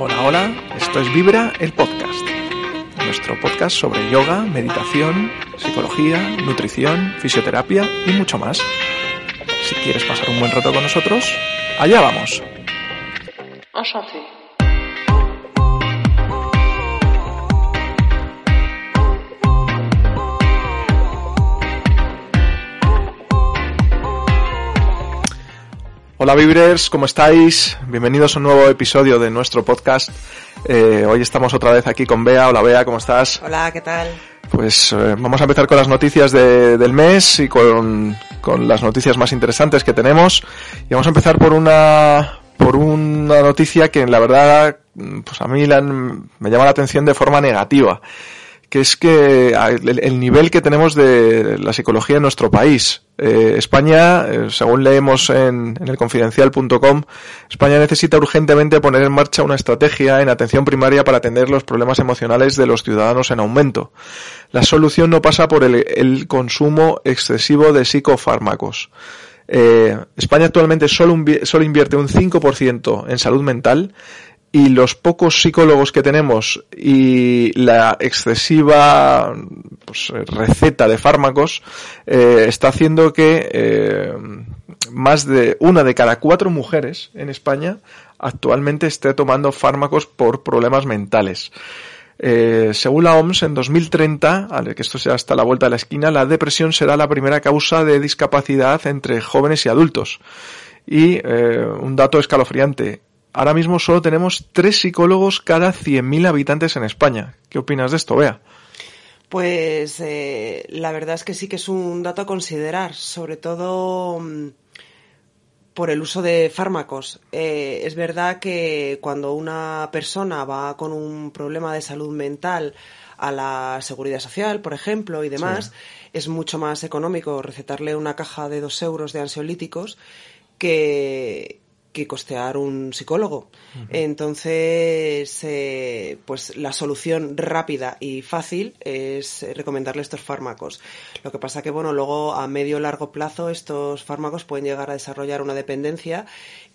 Hola, hola, esto es Vibra, el podcast. Nuestro podcast sobre yoga, meditación, psicología, nutrición, fisioterapia y mucho más. Si quieres pasar un buen rato con nosotros, allá vamos. Hola Vibrers, ¿cómo estáis? Bienvenidos a un nuevo episodio de nuestro podcast. Eh, hoy estamos otra vez aquí con Bea. Hola Bea, ¿cómo estás? Hola, ¿qué tal? Pues eh, vamos a empezar con las noticias de- del mes y con, con las noticias más interesantes que tenemos. Y vamos a empezar por una por una noticia que la verdad pues a mí la- me llama la atención de forma negativa que es que el, el nivel que tenemos de la psicología en nuestro país. Eh, España, eh, según leemos en, en el confidencial.com, España necesita urgentemente poner en marcha una estrategia en atención primaria para atender los problemas emocionales de los ciudadanos en aumento. La solución no pasa por el, consumo excesivo de psicofármacos. Eh, España actualmente solo invierte un 5% en salud mental y los pocos psicólogos que tenemos y la excesiva pues, receta de fármacos eh, está haciendo que eh, más de una de cada cuatro mujeres en España actualmente esté tomando fármacos por problemas mentales. Eh, según la OMS, en 2030, al- que esto sea hasta la vuelta de la esquina, la depresión será la primera causa de discapacidad entre jóvenes y adultos. Y eh, un dato escalofriante. Ahora mismo solo tenemos tres psicólogos cada 100.000 habitantes en España. ¿Qué opinas de esto, Bea? Pues eh, la verdad es que sí que es un dato a considerar, sobre todo mm, por el uso de fármacos. Eh, es verdad que cuando una persona va con un problema de salud mental a la seguridad social, por ejemplo, y demás, es mucho más económico recetarle una caja de dos euros de ansiolíticos que, que costear un psicólogo. Entonces, eh, pues la solución rápida y fácil es eh, recomendarle estos fármacos. Lo que pasa que, bueno, luego a medio largo plazo estos fármacos pueden llegar a desarrollar una dependencia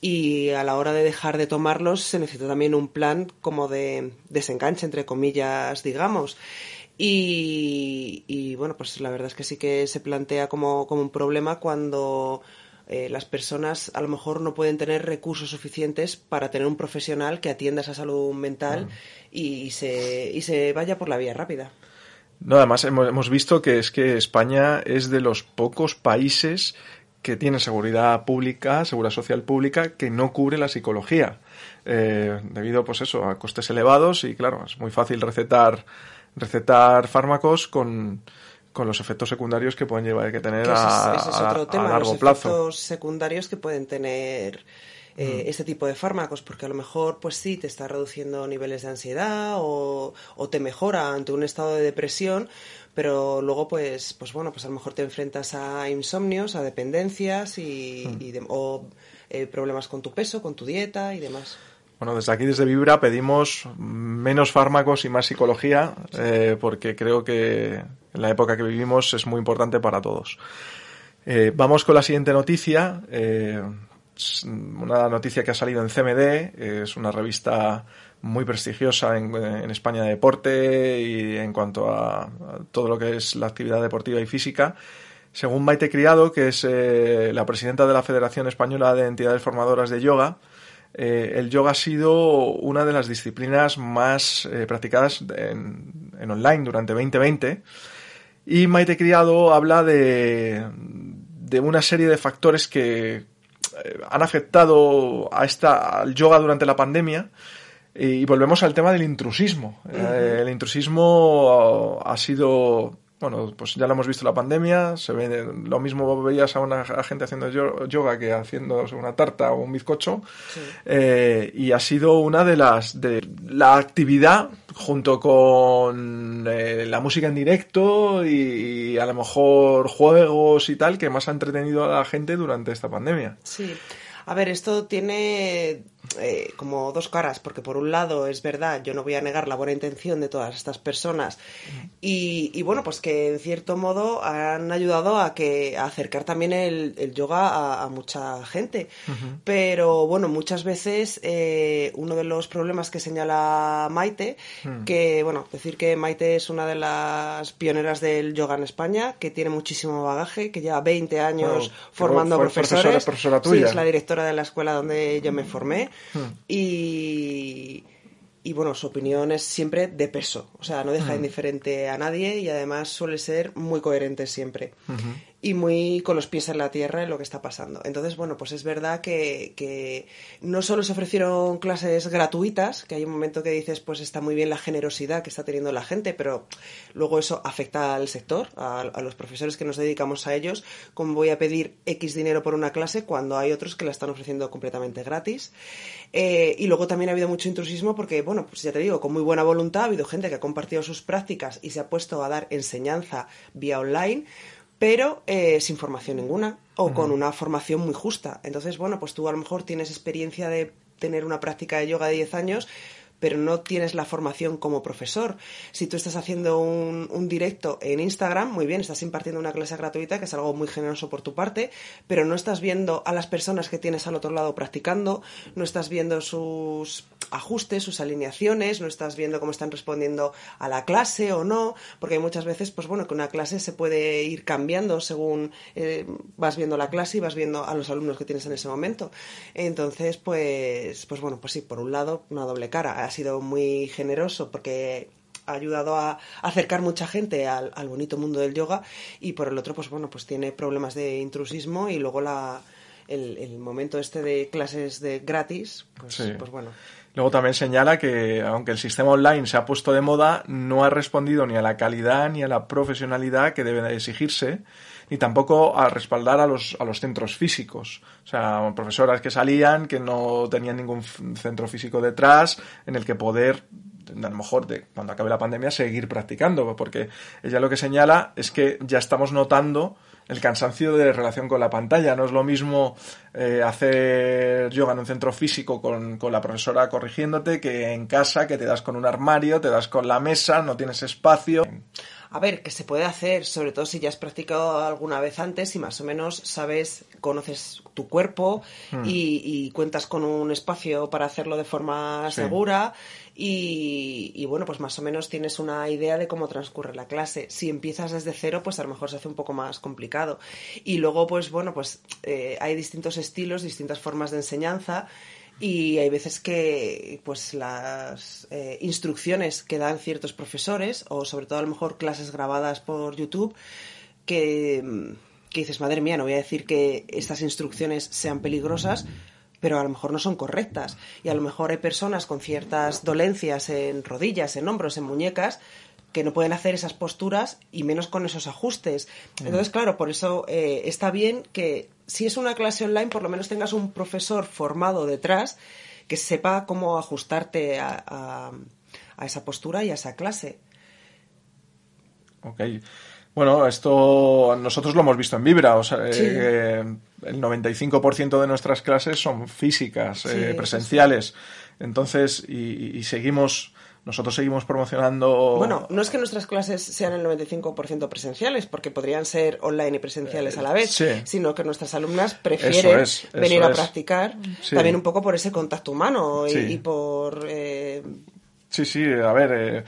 y a la hora de dejar de tomarlos se necesita también un plan como de desenganche, entre comillas, digamos. Y, y, bueno, pues la verdad es que sí que se plantea como, como un problema cuando eh, las personas a lo mejor no pueden tener recursos suficientes para tener un profesional que atienda esa salud mental y, se, y se vaya por la vía rápida. No, además hemos, hemos visto que es que España es de los pocos países que tiene seguridad pública, seguridad social pública, que no cubre la psicología. Eh, debido, pues eso, a costes elevados y claro, es muy fácil recetar, recetar fármacos con, con los efectos secundarios que pueden llevar que tener Que ese es- a, ese es otro a tema, largo los plazo. efectos secundarios que pueden tener eh, este tipo de fármacos, porque a lo mejor, pues sí, te está reduciendo niveles de ansiedad o, o te mejora ante un estado de depresión, pero luego, pues, pues bueno, pues a lo mejor te enfrentas a insomnios, a dependencias y, y de- o eh, problemas con tu peso, con tu dieta y demás. Bueno, desde aquí, desde Vibra, pedimos menos fármacos y más psicología, eh, porque creo que en la época que vivimos es muy importante para todos. Eh, vamos con la siguiente noticia. eh, una noticia que ha salido en CMD, es una revista muy prestigiosa en, en España de deporte y en cuanto a, todo lo que es la actividad deportiva y física. Según Maite Criado, que es la presidenta de la Federación Española de Entidades Formadoras de Yoga, eh, el yoga ha sido una de las disciplinas más eh, practicadas en, en online durante 2020 y Maite Criado habla de, de una serie de factores que eh, han afectado a esta, al yoga durante la pandemia. Y volvemos al tema del intrusismo. El intrusismo ha sido bueno, pues ya lo hemos visto la pandemia, se ve lo mismo veías a una gente haciendo yoga que haciendo una tarta o un bizcocho, eh, y ha sido una de las de la actividad junto con eh, la música en directo y, y, a lo mejor juegos y tal que más ha entretenido a la gente durante esta pandemia. Sí. A ver, esto tiene eh, como dos caras, porque por un lado es verdad, yo no voy a negar la buena intención de todas estas personas y, bueno, pues que en cierto modo han ayudado a que a acercar también el, yoga a, mucha gente. Pero bueno, muchas veces eh, uno de los problemas que señala Maite, mm. que bueno, decir que Maite es una de las pioneras del yoga en España, que tiene muchísimo bagaje, que lleva 20 años formando profesores. Profesora, Sí, es la directora de la escuela donde yo me formé. Hmm. Y, y bueno, su opinión es siempre de peso, o sea, no deja hmm. indiferente a nadie y además suele ser muy coherente siempre y muy con los pies en la tierra en lo que está pasando. Entonces, bueno, pues es verdad que, no solo se ofrecieron clases gratuitas, que hay un momento que dices, pues está muy bien la generosidad que está teniendo la gente, pero luego eso afecta al sector, a, los profesores que nos dedicamos a ellos, como voy a pedir X dinero por una clase cuando hay otros que la están ofreciendo completamente gratis. Eh, y luego también ha habido mucho intrusismo porque, bueno, pues ya te digo, con muy buena voluntad ha habido gente que ha compartido sus prácticas y se ha puesto a dar enseñanza vía online pero eh, sin formación ninguna o con una formación muy justa. Entonces, bueno, pues tú a lo mejor tienes experiencia de tener una práctica de yoga de 10 años, pero no tienes la formación como profesor. Si tú estás haciendo un, un, directo en Instagram, muy bien, estás impartiendo una clase gratuita, que es algo muy generoso por tu parte, pero no estás viendo a las personas que tienes al otro lado practicando, no estás viendo sus ajustes, sus alineaciones, no estás viendo cómo están respondiendo a la clase o no, porque muchas veces, pues bueno, que una clase se puede ir cambiando según eh, vas viendo la clase y vas viendo a los alumnos que tienes en ese momento. Entonces, pues, pues bueno, pues sí, por un lado, una doble cara. Ha sido muy generoso porque ha ayudado a acercar mucha gente al, bonito mundo del yoga y por el otro, pues bueno, pues tiene problemas de intrusismo y luego la, el, momento este de clases de gratis, pues, pues bueno. Luego también señala que, aunque el sistema online se ha puesto de moda, no ha respondido ni a la calidad ni a la profesionalidad que debe de exigirse, ni tampoco a respaldar a los, a los centros físicos. O sea, profesoras que salían, que no tenían ningún centro físico detrás, en el que poder a lo mejor de cuando acabe la pandemia seguir practicando, porque ella lo que señala es que ya estamos notando el cansancio de relación con la pantalla. No es lo mismo eh, hacer yoga en un centro físico con, con, la profesora corrigiéndote que en casa, que te das con un armario, te das con la mesa, no tienes espacio. A ver, que se puede hacer, sobre todo si ya has practicado alguna vez antes y más o menos sabes, conoces tu cuerpo hmm. y, cuentas con un espacio para hacerlo de forma segura y, bueno, pues más o menos tienes una idea de cómo transcurre la clase. Si empiezas desde cero, pues a lo mejor se hace un poco más complicado. Y luego, pues bueno, pues eh, hay distintos estilos, distintas formas de enseñanza y hay veces que pues las eh, instrucciones que dan ciertos profesores o sobre todo a lo mejor clases grabadas por YouTube que, que dices, madre mía, no voy a decir que estas instrucciones sean peligrosas, pero a lo mejor no son correctas. Y a lo mejor hay personas con ciertas dolencias en rodillas, en hombros, en muñecas, que no pueden hacer esas posturas y menos con esos ajustes. Mm. Entonces, claro, por eso eh, está bien que si es una clase online, por lo menos tengas un profesor formado detrás que sepa cómo ajustarte a, esa postura y a esa clase. Ok. Bueno, esto nosotros lo hemos visto en Vibra. O sea, eh, el 95% de nuestras clases son físicas, eh, presenciales. Entonces, y seguimos nosotros seguimos promocionando. Bueno, no es que nuestras clases sean el 95% presenciales, porque podrían ser online y presenciales a la vez, sino que nuestras alumnas prefieren venir a practicar también un poco por ese contacto humano y, por. Eh... Sí, sí, a ver. Eh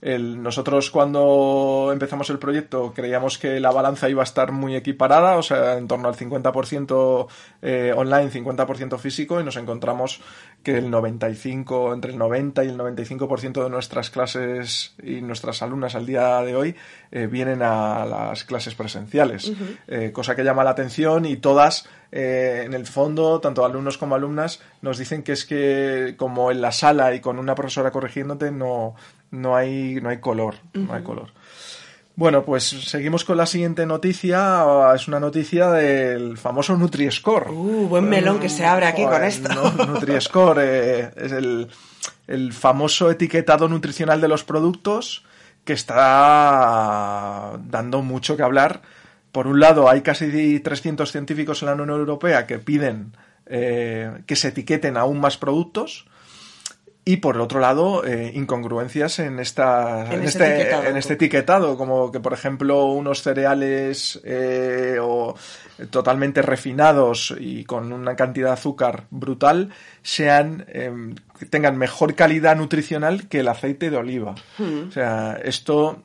nosotros cuando empezamos el proyecto creíamos que la balanza iba a estar muy equiparada, o sea, en torno al 50% eh, online, 50% físico, y nos encontramos que el 95, entre el 90 y el 95% de nuestras clases y nuestras alumnas al día de hoy eh, vienen a las clases presenciales, eh, cosa que llama la atención y todas en el fondo, tanto alumnos como alumnas, nos dicen que es que como en la sala y con una profesora corrigiéndote no, no hay, no hay color, no hay color. Bueno, pues seguimos con la siguiente noticia. Es una noticia del famoso Nutri-Score. Uh, buen melón que se abre aquí con esto. Nutri-Score eh, es el, el famoso etiquetado nutricional de los productos que está dando mucho que hablar. Por un lado, hay casi 300 científicos en la Unión Europea que piden eh, que se etiqueten aún más productos y por otro lado, eh, incongruencias en, esta, en, este, etiquetado. en este etiquetado, como que por ejemplo unos cereales eh, o totalmente refinados y con una cantidad de azúcar brutal sean eh, tengan mejor calidad nutricional que el aceite de oliva. Hmm. O sea, esto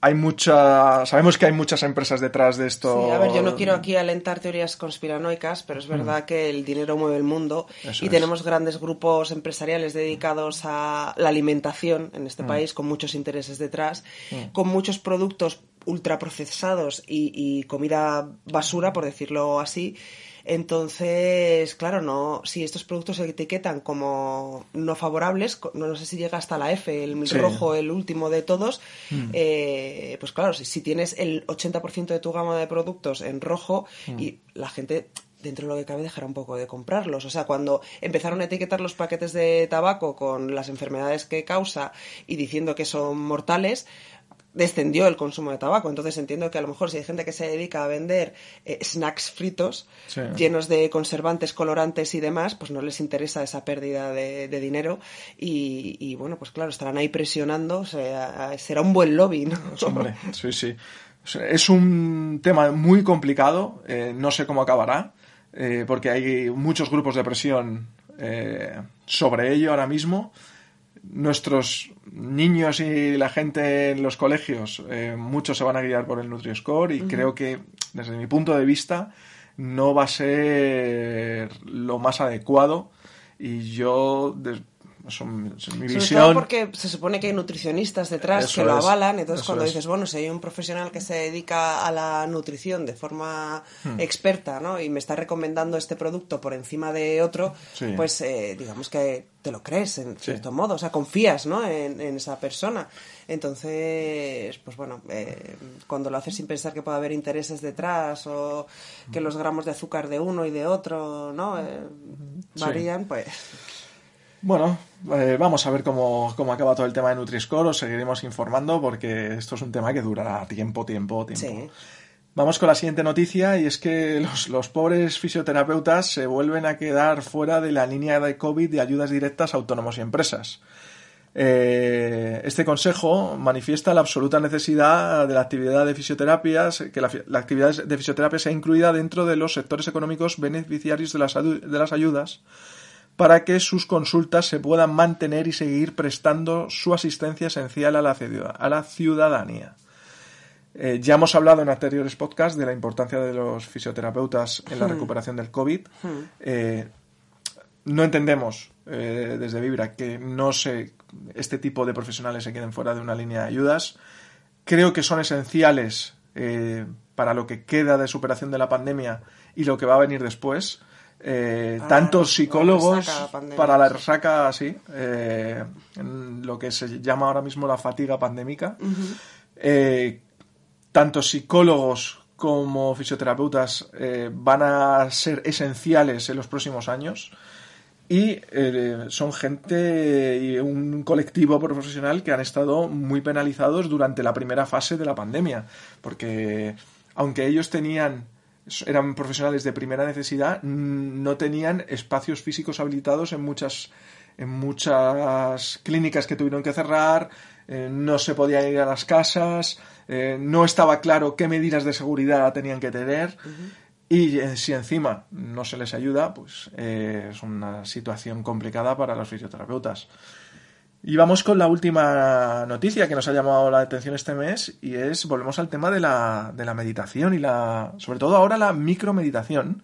hay mucha sabemos que hay muchas empresas detrás de esto. Sí, a ver, yo no quiero aquí alentar teorías conspiranoicas, pero es verdad que el dinero mueve el mundo Eso y es. tenemos grandes grupos empresariales dedicados a la alimentación en este país con muchos intereses detrás, con muchos productos ultraprocesados y, y comida basura, por decirlo así. Entonces, claro, no, si estos productos se etiquetan como no favorables, no, no sé si llega hasta la F, el Sí. rojo, el último de todos, eh, pues claro, si, si tienes el 80% de tu gama de productos en rojo y la gente dentro de lo que cabe dejará un poco de comprarlos. O sea, cuando empezaron a etiquetar los paquetes de tabaco con las enfermedades que causa y diciendo que son mortales, descendió el consumo de tabaco. Entonces entiendo que a lo mejor si hay gente que se dedica a vender eh, snacks fritos Sí. llenos de conservantes, colorantes y demás, pues no les interesa esa pérdida de, de dinero y, y, bueno, pues claro, estarán ahí presionando, o sea, será un buen lobby, ¿no? Hombre, sí, sí. Es un tema muy complicado, eh, no sé cómo acabará, eh, porque hay muchos grupos de presión eh, sobre ello ahora mismo. Nuestros niños y la gente en los colegios, eh, muchos se van a guiar por el Nutri-Score y creo que, desde mi punto de vista, no va a ser lo más adecuado. Y yo, Sobre visión... todo porque se supone que hay nutricionistas detrás Eso que lo avalan, entonces cuando es. dices, bueno, si hay un profesional que se dedica a la nutrición de forma Hmm. experta, ¿no? Y me está recomendando este producto por encima de otro, Sí. pues eh, digamos que te lo crees en cierto modo, o sea, confías, ¿no? En, en esa persona. Entonces, pues bueno, eh, cuando lo haces sin pensar que puede haber intereses detrás o que los gramos de azúcar de uno y de otro, ¿no? Eh, Sí. varían, pues... Bueno, eh, vamos a ver cómo, cómo acaba todo el tema de Nutri-Score. Os seguiremos informando porque esto es un tema que durará tiempo, tiempo, tiempo. Sí. Vamos con la siguiente noticia y es que los, los pobres fisioterapeutas se vuelven a quedar fuera de la línea de COVID de ayudas directas a autónomos y empresas. Eh, este consejo manifiesta la absoluta necesidad de la actividad de fisioterapias, que la, la actividad de fisioterapia sea incluida dentro de los sectores económicos beneficiarios de las, de las ayudas para que sus consultas se puedan mantener y seguir prestando su asistencia esencial a la, ciudad- a la ciudadanía. Eh, ya hemos hablado en anteriores podcasts de la importancia de los fisioterapeutas en la recuperación del COVID. Eh, no entendemos eh, desde Vibra que no se, este tipo de profesionales se queden fuera de una línea de ayudas. Creo que son esenciales para lo que queda de superación de la pandemia y lo que va a venir después. Eh, Ah, tanto la psicólogos resaca para la resaca, sí, eh, en lo que se llama ahora mismo la fatiga pandémica. Eh, tanto psicólogos como fisioterapeutas eh, van a ser esenciales en los próximos años y eh, son gente y un colectivo profesional que han estado muy penalizados durante la primera fase de la pandemia porque aunque ellos tenían eran profesionales de primera necesidad mm, no tenían espacios físicos habilitados en muchas en muchas clínicas que tuvieron que cerrar eh, no se podía ir a las casas eh, no estaba claro qué medidas de seguridad tenían que tener y eh, si encima no se les ayuda, pues es una situación complicada para los fisioterapeutas. Y vamos con la última noticia que nos ha llamado la atención este mes y es, volvemos al tema de la, de la meditación y la, sobre todo ahora la micromeditación,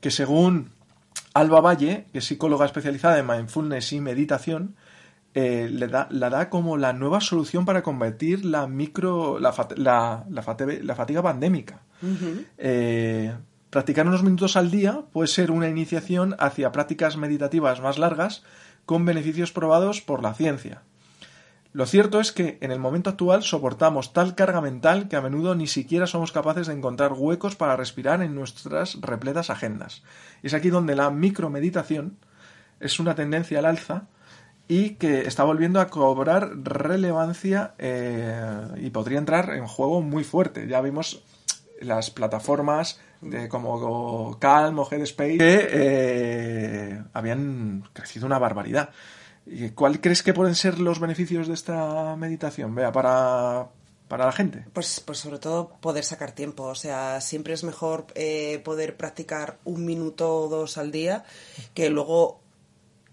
que según Alba Valle, que es psicóloga especializada en mindfulness y meditación, eh, le da, la da como la nueva solución para combatir la micro, la, fat- la, la fate- la fatiga pandémica. Eh, practicar unos minutos al día puede ser una iniciación hacia prácticas meditativas más largas con beneficios probados por la ciencia. Lo cierto es que en el momento actual soportamos tal carga mental que a menudo ni siquiera somos capaces de encontrar huecos para respirar en nuestras repletas agendas. Es aquí donde la micromeditación es una tendencia al alza y que está volviendo a cobrar relevancia eh, y podría entrar en juego muy fuerte. Ya vimos las plataformas de como Calm o Headspace que eh, habían crecido una barbaridad. ¿Y ¿Cuál crees que pueden ser los beneficios de esta meditación, Vea, para, para la gente? Pues, pues sobre todo poder sacar tiempo. O sea, siempre es mejor eh, poder practicar un minuto o dos al día que luego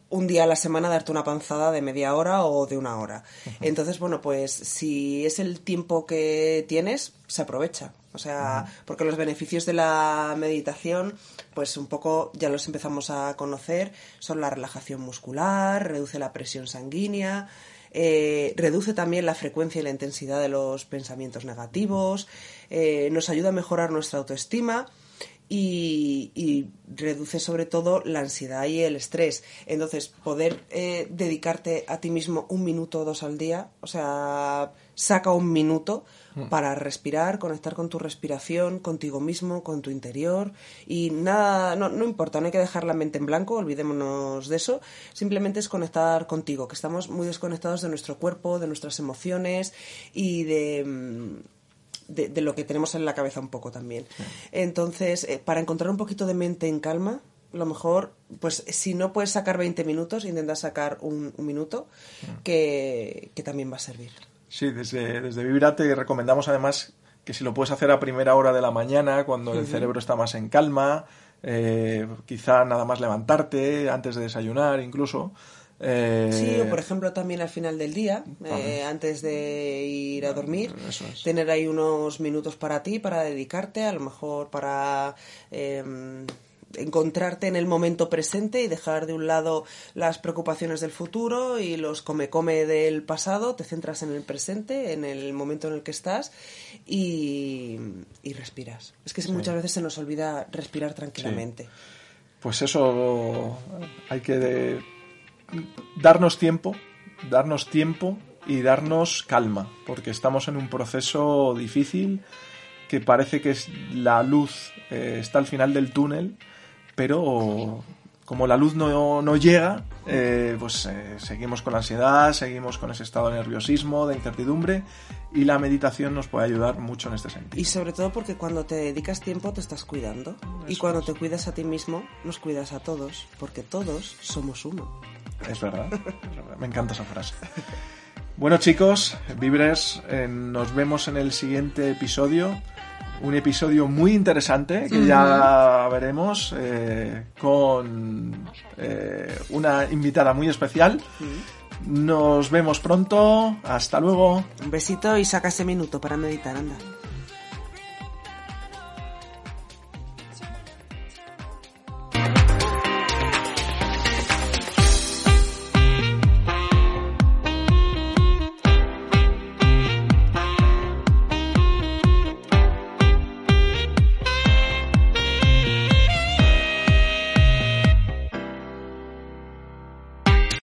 un día a la semana darte una panzada de media hora o de una hora. Entonces, bueno, pues si es el tiempo que tienes, se aprovecha. O sea, porque los beneficios de la meditación, pues un poco ya los empezamos a conocer, son la relajación muscular, reduce la presión sanguínea, eh, reduce también la frecuencia y la intensidad de los pensamientos negativos, eh, nos ayuda a mejorar nuestra autoestima y, reduce sobre todo la ansiedad y el estrés. Entonces, poder eh, dedicarte a ti mismo un minuto o dos al día, o sea, saca un minuto. Para respirar, conectar con tu respiración, contigo mismo, con tu interior. Y nada, no, no importa, no hay que dejar la mente en blanco, olvidémonos de eso, simplemente es conectar contigo, que estamos muy desconectados de nuestro cuerpo, de nuestras emociones y de mm, de, lo que tenemos en la cabeza un poco también. Entonces, eh, para encontrar un poquito de mente en calma, lo mejor, pues si no puedes sacar 20 minutos, intenta sacar un, minuto que, también va a servir. Sí, desde, desde Vibra te recomendamos además que si lo puedes hacer a primera hora de la mañana, cuando el cerebro está más en calma, eh, quizá nada más levantarte, antes de desayunar incluso, eh, sí, o por ejemplo también al final del día, eh, antes de ir a dormir, tener ahí unos minutos para ti, para dedicarte, a lo mejor para em, encontrarte en el momento presente y dejar de un lado las preocupaciones del futuro y los come-come del pasado, te centras en el presente, en el momento en el que estás y, respiras. Es que muchas veces se nos olvida respirar tranquilamente. Pues eso hay que darnos tiempo, darnos tiempo y darnos calma, porque estamos en un proceso difícil que parece que es, la luz eh, está al final del túnel, pero como la luz no, no llega, eh, pues eh, seguimos con la ansiedad, seguimos con ese estado de nerviosismo, de incertidumbre, y la meditación nos puede ayudar mucho en este sentido. Y sobre todo porque cuando te dedicas tiempo te estás cuidando, y cuando te cuidas a ti mismo, nos cuidas a todos, porque todos somos uno. Es verdad, me encanta esa frase. Bueno chicos, Vibres, eh, nos vemos en el siguiente episodio un episodio muy interesante que ya veremos eh, con eh, una invitada muy especial. Nos vemos pronto. Hasta luego. Un besito y saca ese minuto para meditar, anda.